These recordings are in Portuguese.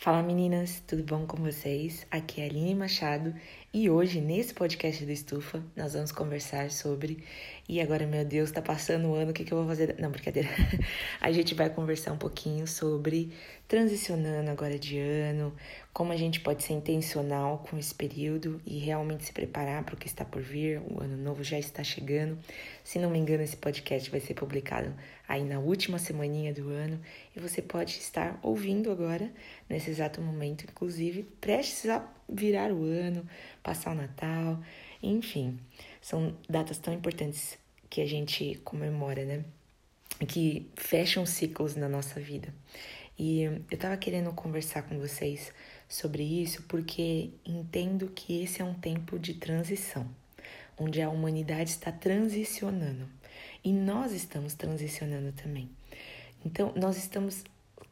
Fala meninas, tudo bom com vocês? Aqui é a Aline Machado e hoje, nesse podcast do Estufa, nós vamos conversar sobre. E agora, meu Deus, tá passando o ano, o que, que eu vou fazer? Não, brincadeira. A gente vai conversar um pouquinho sobre transicionando agora de ano, como a gente pode ser intencional com esse período e realmente se preparar para o que está por vir. O ano novo já está chegando. Se não me engano, esse podcast vai ser publicado aí na última semaninha do ano e você pode estar ouvindo agora, nesse exato momento, inclusive, prestes a virar o ano, passar o Natal, enfim, são datas tão importantes que a gente comemora, né? Que fecham ciclos na nossa vida. E eu tava querendo conversar com vocês sobre isso porque entendo que esse é um tempo de transição, onde a humanidade está transicionando e nós estamos transicionando também. Então, nós estamos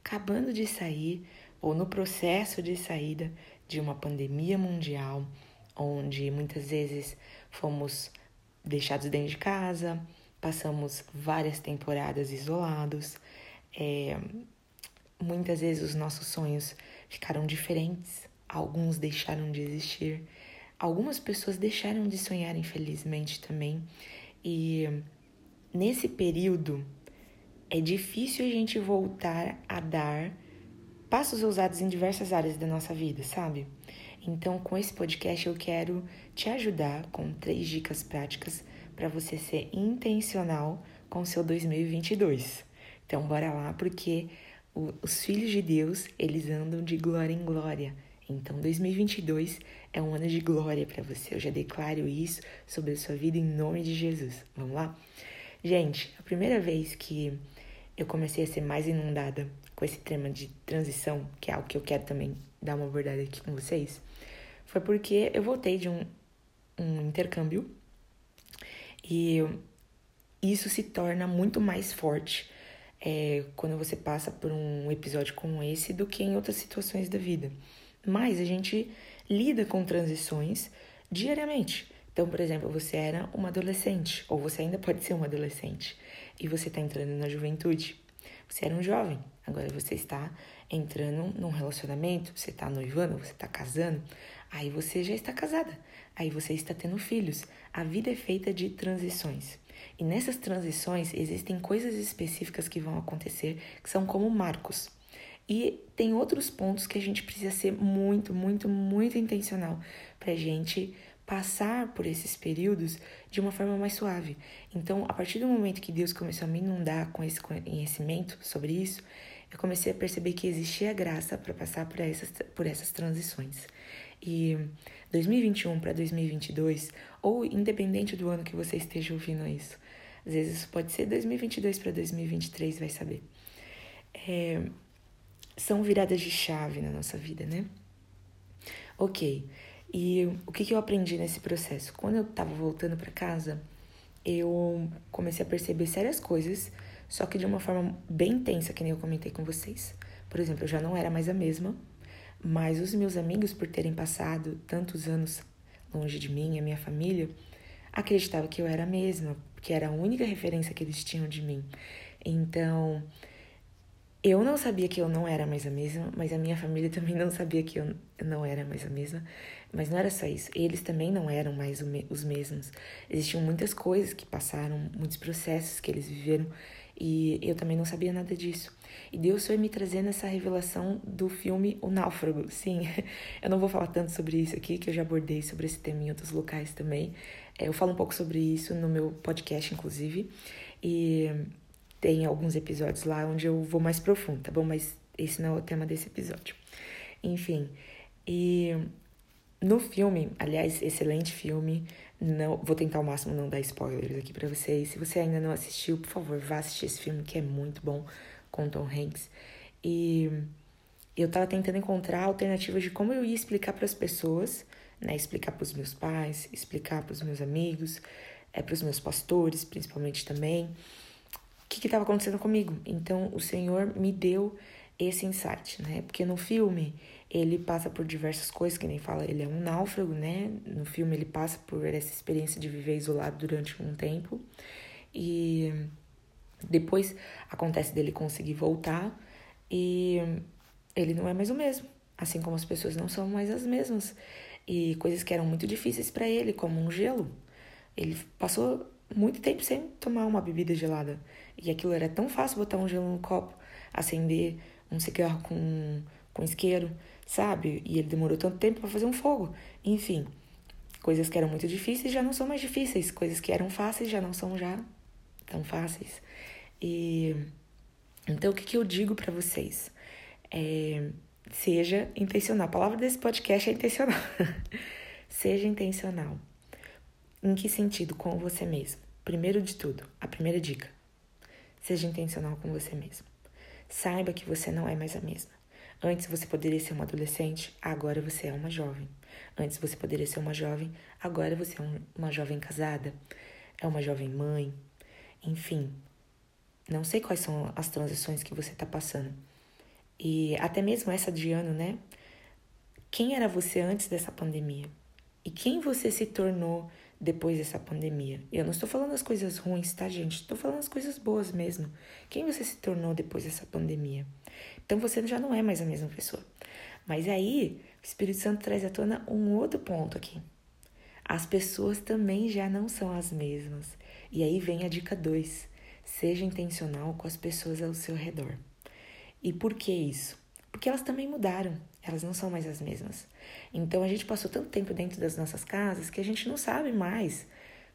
acabando de sair ou no processo de saída de uma pandemia mundial, onde muitas vezes fomos deixados dentro de casa, passamos várias temporadas isolados, é, muitas vezes os nossos sonhos ficaram diferentes, alguns deixaram de existir, algumas pessoas deixaram de sonhar, infelizmente também, e nesse período é difícil a gente voltar a dar passos ousados em diversas áreas da nossa vida, sabe? Então, com esse podcast, eu quero te ajudar com três dicas práticas para você ser intencional com seu 2022. Então, bora lá, porque o, os filhos de Deus, eles andam de glória em glória. Então, 2022 é um ano de glória para você. Eu já declaro isso sobre a sua vida em nome de Jesus. Vamos lá? Gente, a primeira vez que eu comecei a ser mais inundada com esse tema de transição, que é algo que eu quero também dar uma abordada aqui com vocês, foi porque eu voltei de um, um intercâmbio e isso se torna muito mais forte é, quando você passa por um episódio como esse do que em outras situações da vida. Mas a gente lida com transições diariamente. Então, por exemplo, você era uma adolescente, ou você ainda pode ser uma adolescente, e você está entrando na juventude. Você era um jovem, agora você está entrando num relacionamento, você está noivando, você está casando, Aí você já está casada, aí você está tendo filhos. A vida é feita de transições. E nessas transições existem coisas específicas que vão acontecer que são como marcos. E tem outros pontos que a gente precisa ser muito, muito, muito intencional para a gente passar por esses períodos de uma forma mais suave. Então, a partir do momento que Deus começou a me inundar com esse conhecimento sobre isso, eu comecei a perceber que existia graça para passar por essas, por essas transições. E 2021 para 2022, ou independente do ano que você esteja ouvindo isso, às vezes pode ser 2022 para 2023, vai saber. É, são viradas de chave na nossa vida, né? Ok. E o que, que eu aprendi nesse processo? Quando eu estava voltando para casa, eu comecei a perceber sérias coisas, só que de uma forma bem intensa, que nem eu comentei com vocês. Por exemplo, eu já não era mais a mesma mas os meus amigos, por terem passado tantos anos longe de mim, a minha família, acreditavam que eu era a mesma, que era a única referência que eles tinham de mim. Então, eu não sabia que eu não era mais a mesma, mas a minha família também não sabia que eu não era mais a mesma. Mas não era só isso, eles também não eram mais os mesmos. Existiam muitas coisas que passaram, muitos processos que eles viveram e eu também não sabia nada disso. E Deus foi me trazendo essa revelação do filme O Náufrago. Sim, eu não vou falar tanto sobre isso aqui, que eu já abordei sobre esse tema em outros locais também. É, eu falo um pouco sobre isso no meu podcast, inclusive. E tem alguns episódios lá onde eu vou mais profundo, tá bom? Mas esse não é o tema desse episódio. Enfim, e no filme, aliás, excelente filme. Não, vou tentar ao máximo não dar spoilers aqui para vocês. Se você ainda não assistiu, por favor, vá assistir esse filme que é muito bom com Tom Hanks. E eu tava tentando encontrar alternativas de como eu ia explicar para as pessoas, né? Explicar para os meus pais, explicar para os meus amigos, é para os meus pastores, principalmente também, que estava acontecendo comigo. Então, o Senhor me deu esse insight, né? Porque no filme ele passa por diversas coisas, que nem fala, ele é um náufrago, né? No filme ele passa por essa experiência de viver isolado durante um tempo e depois acontece dele conseguir voltar e ele não é mais o mesmo, assim como as pessoas não são mais as mesmas. E coisas que eram muito difíceis para ele, como um gelo. Ele passou muito tempo sem tomar uma bebida gelada. E aquilo era tão fácil botar um gelo no copo, acender um cigarro com, com isqueiro, sabe? E ele demorou tanto tempo para fazer um fogo. Enfim, coisas que eram muito difíceis já não são mais difíceis, coisas que eram fáceis já não são já tão fáceis. E então o que, que eu digo para vocês? É, seja intencional. A palavra desse podcast é intencional. seja intencional. Em que sentido? Com você mesmo. Primeiro de tudo, a primeira dica. Seja intencional com você mesmo. Saiba que você não é mais a mesma. Antes você poderia ser uma adolescente, agora você é uma jovem. Antes você poderia ser uma jovem, agora você é uma jovem casada, é uma jovem mãe. Enfim, não sei quais são as transições que você está passando. E até mesmo essa de ano, né? Quem era você antes dessa pandemia? E quem você se tornou depois dessa pandemia. Eu não estou falando as coisas ruins, tá, gente? Estou falando as coisas boas mesmo. Quem você se tornou depois dessa pandemia? Então você já não é mais a mesma pessoa. Mas aí, o Espírito Santo traz à tona um outro ponto aqui. As pessoas também já não são as mesmas. E aí vem a dica 2. Seja intencional com as pessoas ao seu redor. E por que isso? Porque elas também mudaram, elas não são mais as mesmas. Então a gente passou tanto tempo dentro das nossas casas que a gente não sabe mais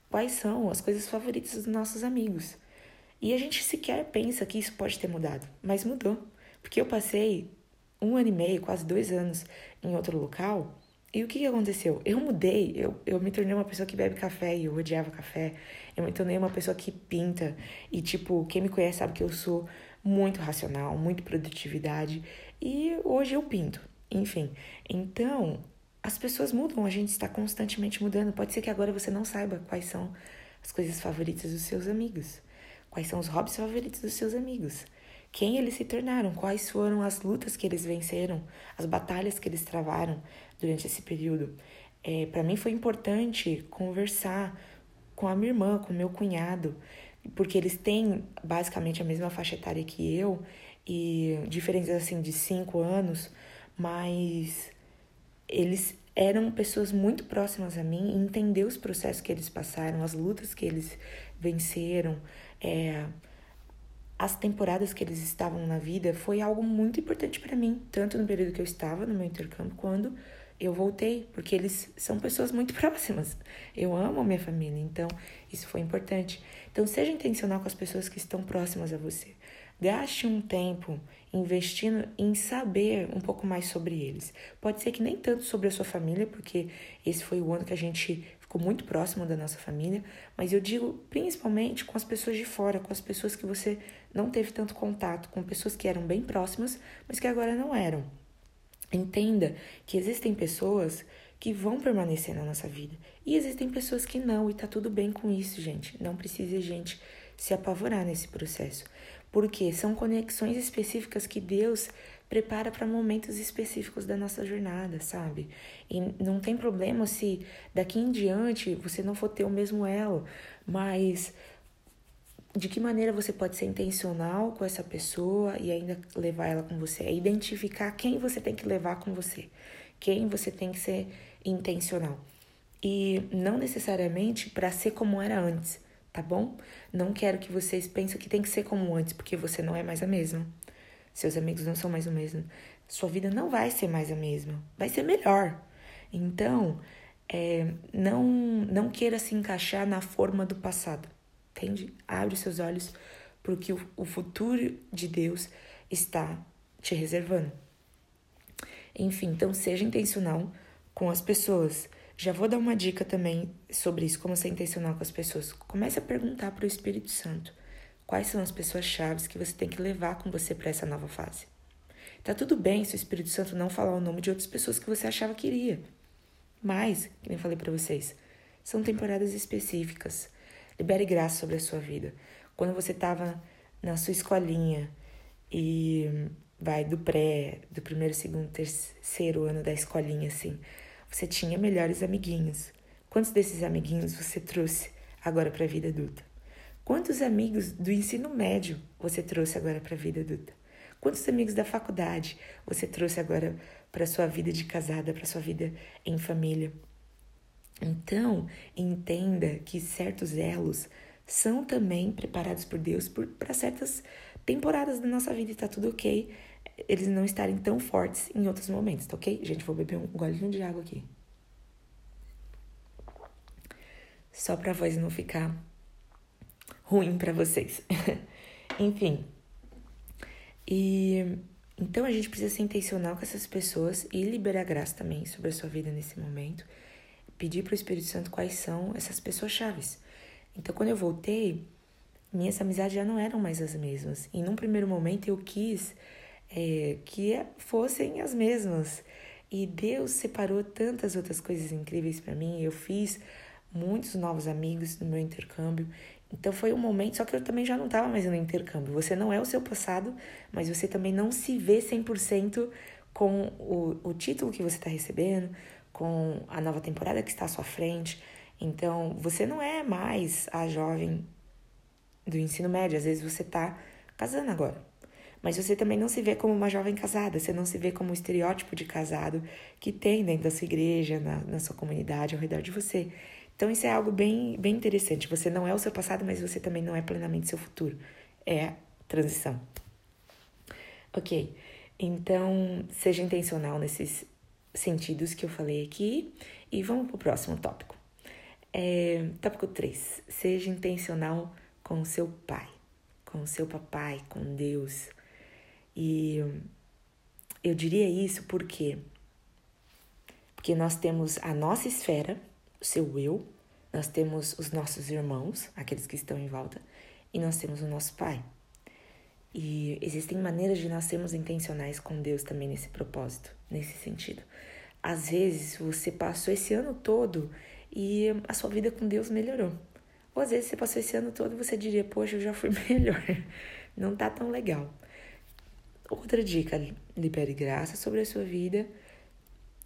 quais são as coisas favoritas dos nossos amigos. E a gente sequer pensa que isso pode ter mudado, mas mudou. Porque eu passei um ano e meio, quase dois anos, em outro local. E o que, aconteceu? Eu mudei, eu, eu me tornei uma pessoa que bebe café e eu odiava café. Eu me tornei uma pessoa que pinta. E, tipo, quem me conhece sabe que eu sou muito racional, muito produtividade. E hoje eu pinto. Enfim, então as pessoas mudam, a gente está constantemente mudando. Pode ser que agora você não saiba quais são as coisas favoritas dos seus amigos, quais são os hobbies favoritos dos seus amigos, quem eles se tornaram, quais foram as lutas que eles venceram, as batalhas que eles travaram durante esse período. É, Para mim foi importante conversar com a minha irmã, com meu cunhado, porque eles têm basicamente a mesma faixa etária que eu e diferenças assim de cinco anos mas eles eram pessoas muito próximas a mim, entender os processos que eles passaram, as lutas que eles venceram, é, as temporadas que eles estavam na vida, foi algo muito importante para mim, tanto no período que eu estava no meu intercâmbio, quando eu voltei, porque eles são pessoas muito próximas. Eu amo a minha família, então isso foi importante. Então seja intencional com as pessoas que estão próximas a você. Gaste um tempo investindo em saber um pouco mais sobre eles. Pode ser que nem tanto sobre a sua família, porque esse foi o ano que a gente ficou muito próximo da nossa família, mas eu digo principalmente com as pessoas de fora, com as pessoas que você não teve tanto contato, com pessoas que eram bem próximas, mas que agora não eram. Entenda que existem pessoas que vão permanecer na nossa vida e existem pessoas que não, e tá tudo bem com isso, gente. Não precisa a gente se apavorar nesse processo porque são conexões específicas que Deus prepara para momentos específicos da nossa jornada, sabe? E não tem problema se daqui em diante você não for ter o mesmo elo, mas de que maneira você pode ser intencional com essa pessoa e ainda levar ela com você? É identificar quem você tem que levar com você, quem você tem que ser intencional. E não necessariamente para ser como era antes tá bom? Não quero que vocês pensem que tem que ser como antes, porque você não é mais a mesma. Seus amigos não são mais o mesmo. Sua vida não vai ser mais a mesma. Vai ser melhor. Então, é, não, não queira se encaixar na forma do passado. Entende? Abre seus olhos para o que o futuro de Deus está te reservando. Enfim, então seja intencional com as pessoas já vou dar uma dica também sobre isso, como ser intencional com as pessoas. Comece a perguntar para o Espírito Santo quais são as pessoas chaves que você tem que levar com você para essa nova fase. Tá tudo bem se o Espírito Santo não falar o nome de outras pessoas que você achava que iria. Mas, que nem falei para vocês, são temporadas específicas. Libere graça sobre a sua vida. Quando você estava na sua escolinha e vai do pré, do primeiro, segundo, terceiro ano da escolinha, assim, você tinha melhores amiguinhos. Quantos desses amiguinhos você trouxe agora para a vida adulta? Quantos amigos do ensino médio você trouxe agora para a vida adulta? Quantos amigos da faculdade você trouxe agora para sua vida de casada, para sua vida em família? Então, entenda que certos elos são também preparados por Deus para certas temporadas da nossa vida e tá tudo ok eles não estarem tão fortes em outros momentos, tá ok? Gente, vou beber um golinho de água aqui. Só pra voz não ficar ruim para vocês. Enfim. E então a gente precisa ser intencional com essas pessoas e liberar graça também sobre a sua vida nesse momento. Pedir para o Espírito Santo quais são essas pessoas chaves. Então, quando eu voltei, minhas amizades já não eram mais as mesmas. E num primeiro momento eu quis é, que fossem as mesmas. E Deus separou tantas outras coisas incríveis para mim. Eu fiz muitos novos amigos no meu intercâmbio. Então foi um momento, só que eu também já não estava mais no intercâmbio. Você não é o seu passado, mas você também não se vê 100% com o, o título que você está recebendo, com a nova temporada que está à sua frente. Então você não é mais a jovem do ensino médio. Às vezes você está casando agora. Mas você também não se vê como uma jovem casada, você não se vê como um estereótipo de casado que tem dentro da sua igreja, na, na sua comunidade, ao redor de você. Então isso é algo bem, bem interessante. Você não é o seu passado, mas você também não é plenamente seu futuro. É transição. Ok, então seja intencional nesses sentidos que eu falei aqui e vamos para o próximo tópico. É, tópico 3. Seja intencional com o seu pai, com o seu papai, com Deus. E eu diria isso porque porque nós temos a nossa esfera, o seu eu, nós temos os nossos irmãos, aqueles que estão em volta, e nós temos o nosso pai. E existem maneiras de nós sermos intencionais com Deus também nesse propósito, nesse sentido. Às vezes você passou esse ano todo e a sua vida com Deus melhorou. Ou às vezes você passou esse ano todo e você diria, poxa, eu já fui melhor. Não tá tão legal. Outra dica: libere graça sobre a sua vida,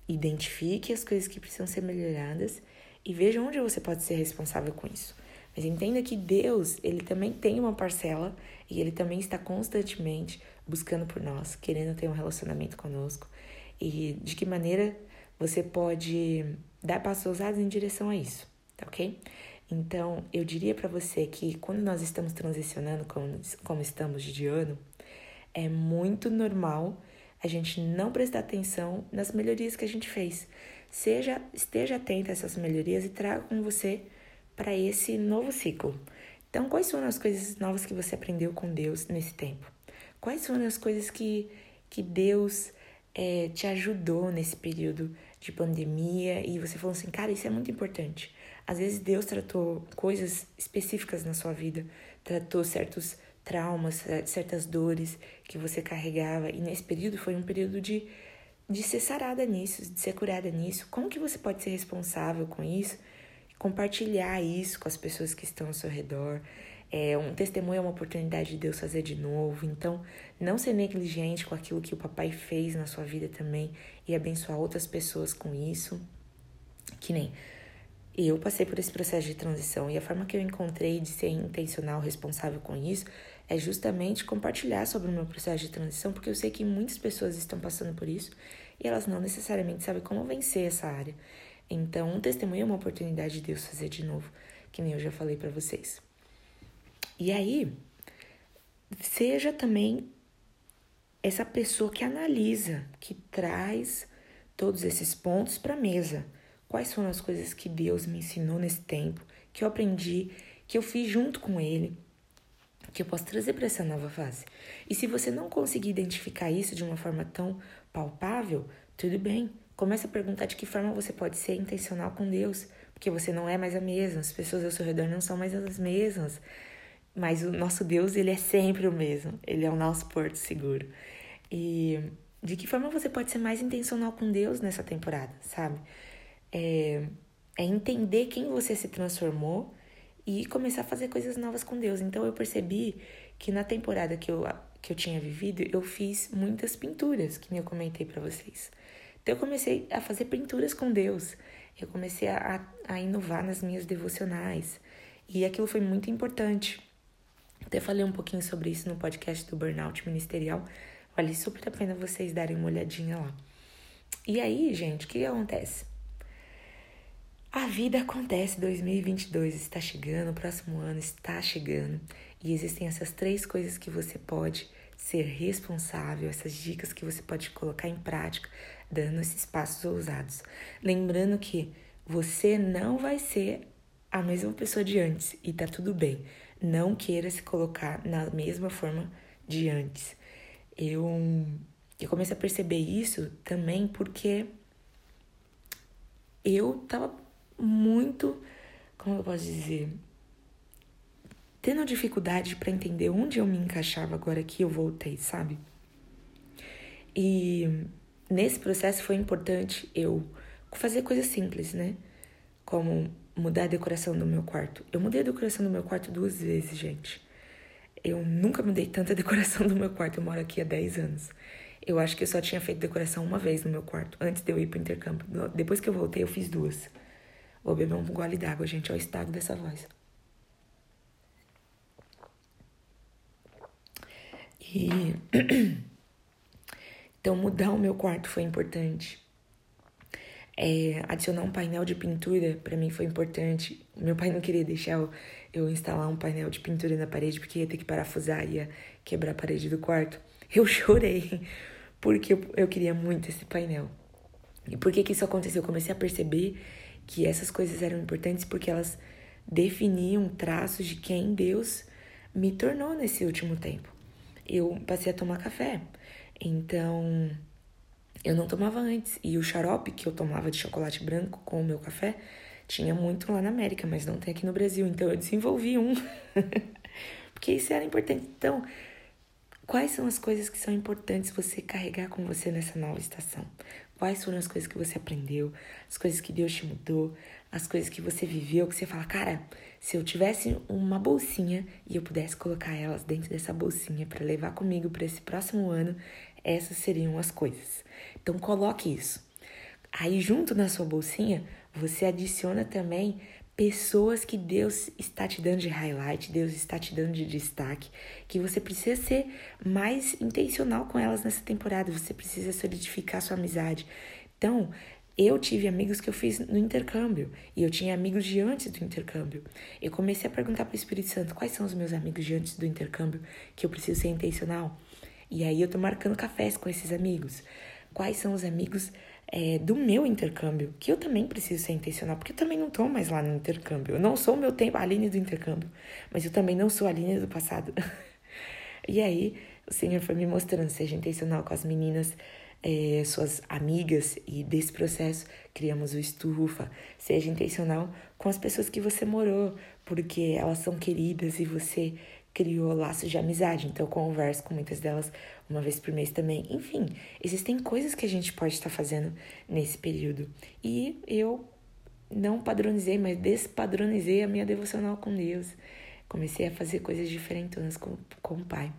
identifique as coisas que precisam ser melhoradas e veja onde você pode ser responsável com isso. Mas entenda que Deus, ele também tem uma parcela e ele também está constantemente buscando por nós, querendo ter um relacionamento conosco. E de que maneira você pode dar passos ousados em direção a isso, tá ok? Então, eu diria para você que quando nós estamos transicionando, como, como estamos de ano, é muito normal a gente não prestar atenção nas melhorias que a gente fez. Seja, esteja atento a essas melhorias e traga com você para esse novo ciclo. Então, quais foram as coisas novas que você aprendeu com Deus nesse tempo? Quais foram as coisas que, que Deus é, te ajudou nesse período de pandemia e você falou assim, cara, isso é muito importante. Às vezes Deus tratou coisas específicas na sua vida, tratou certos traumas, certas dores que você carregava. E nesse período foi um período de, de ser sarada nisso, de ser curada nisso. Como que você pode ser responsável com isso? Compartilhar isso com as pessoas que estão ao seu redor. É, um testemunho é uma oportunidade de Deus fazer de novo. Então, não ser negligente com aquilo que o papai fez na sua vida também e abençoar outras pessoas com isso. Que nem eu passei por esse processo de transição e a forma que eu encontrei de ser intencional, responsável com isso, é justamente compartilhar sobre o meu processo de transição, porque eu sei que muitas pessoas estão passando por isso e elas não necessariamente sabem como vencer essa área. Então, um testemunho é uma oportunidade de Deus fazer de novo, que nem eu já falei para vocês. E aí, seja também essa pessoa que analisa, que traz todos esses pontos para a mesa. Quais foram as coisas que Deus me ensinou nesse tempo, que eu aprendi, que eu fiz junto com Ele, que eu posso trazer para essa nova fase. E se você não conseguir identificar isso de uma forma tão palpável, tudo bem. Comece a perguntar de que forma você pode ser intencional com Deus, porque você não é mais a mesma, as pessoas ao seu redor não são mais as mesmas. Mas o nosso Deus, ele é sempre o mesmo. Ele é o nosso porto seguro. E de que forma você pode ser mais intencional com Deus nessa temporada, sabe? É, é entender quem você se transformou e começar a fazer coisas novas com Deus. Então eu percebi que na temporada que eu, que eu tinha vivido, eu fiz muitas pinturas, que eu comentei para vocês. Então eu comecei a fazer pinturas com Deus. Eu comecei a, a inovar nas minhas devocionais. E aquilo foi muito importante. Até falei um pouquinho sobre isso no podcast do Burnout Ministerial. Vale super a pena vocês darem uma olhadinha lá. E aí, gente, o que acontece? A vida acontece, 2022 está chegando, o próximo ano está chegando, e existem essas três coisas que você pode ser responsável, essas dicas que você pode colocar em prática, dando esses passos ousados. Lembrando que você não vai ser a mesma pessoa de antes e tá tudo bem. Não queira se colocar na mesma forma de antes. Eu, eu comecei a perceber isso também porque eu tava muito, como eu posso dizer, tendo dificuldade para entender onde eu me encaixava agora que eu voltei, sabe? E nesse processo foi importante eu fazer coisas simples, né? Como mudar a decoração do meu quarto. Eu mudei a decoração do meu quarto duas vezes, gente. Eu nunca mudei tanta decoração do meu quarto. Eu moro aqui há 10 anos. Eu acho que eu só tinha feito decoração uma vez no meu quarto, antes de eu ir pro intercâmbio. Depois que eu voltei, eu fiz duas. Vou beber um gole d'água, gente. Olha o estado dessa voz. E. então, mudar o meu quarto foi importante. É, adicionar um painel de pintura para mim foi importante. Meu pai não queria deixar eu, eu, instalar um painel de pintura na parede porque ia ter que parafusar, ia quebrar a parede do quarto. Eu chorei porque eu, eu queria muito esse painel. E por que, que isso aconteceu? Eu comecei a perceber que essas coisas eram importantes porque elas definiam traços de quem Deus me tornou nesse último tempo. Eu passei a tomar café, então eu não tomava antes. E o xarope que eu tomava de chocolate branco com o meu café tinha muito lá na América, mas não tem aqui no Brasil. Então eu desenvolvi um, porque isso era importante. Então, quais são as coisas que são importantes você carregar com você nessa nova estação? Quais foram as coisas que você aprendeu, as coisas que Deus te mudou, as coisas que você viveu, que você fala, cara, se eu tivesse uma bolsinha e eu pudesse colocar elas dentro dessa bolsinha para levar comigo para esse próximo ano, essas seriam as coisas. Então coloque isso. Aí junto na sua bolsinha, você adiciona também pessoas que Deus está te dando de highlight, Deus está te dando de destaque, que você precisa ser mais intencional com elas nessa temporada, você precisa solidificar sua amizade. Então, eu tive amigos que eu fiz no intercâmbio e eu tinha amigos de antes do intercâmbio. Eu comecei a perguntar para o Espírito Santo quais são os meus amigos de antes do intercâmbio que eu preciso ser intencional. E aí eu tô marcando cafés com esses amigos. Quais são os amigos é, do meu intercâmbio, que eu também preciso ser intencional, porque eu também não estou mais lá no intercâmbio. Eu não sou o meu tempo, a Aline do intercâmbio, mas eu também não sou a Aline do passado. e aí, o Senhor foi me mostrando, seja intencional com as meninas, é, suas amigas, e desse processo criamos o Estufa. Seja intencional com as pessoas que você morou, porque elas são queridas e você criou laços de amizade. Então, eu converso com muitas delas uma vez por mês também. Enfim, existem coisas que a gente pode estar fazendo nesse período. E eu não padronizei, mas despadronizei a minha devocional com Deus. Comecei a fazer coisas diferentes com, com o Pai.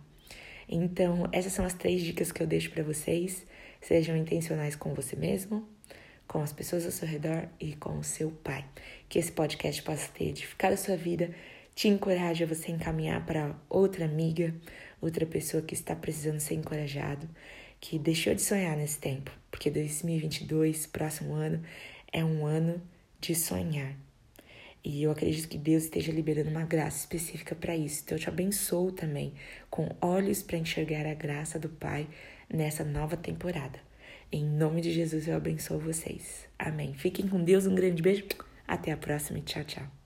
Então, essas são as três dicas que eu deixo para vocês. Sejam intencionais com você mesmo, com as pessoas ao seu redor e com o seu pai. Que esse podcast possa ter edificado a sua vida, te encoraje a você encaminhar para outra amiga, outra pessoa que está precisando ser encorajado, que deixou de sonhar nesse tempo, porque 2022, próximo ano, é um ano de sonhar. E eu acredito que Deus esteja liberando uma graça específica para isso. Então eu te abençoo também com olhos para enxergar a graça do Pai nessa nova temporada. Em nome de Jesus eu abençoo vocês. Amém. Fiquem com Deus, um grande beijo. Até a próxima e tchau, tchau.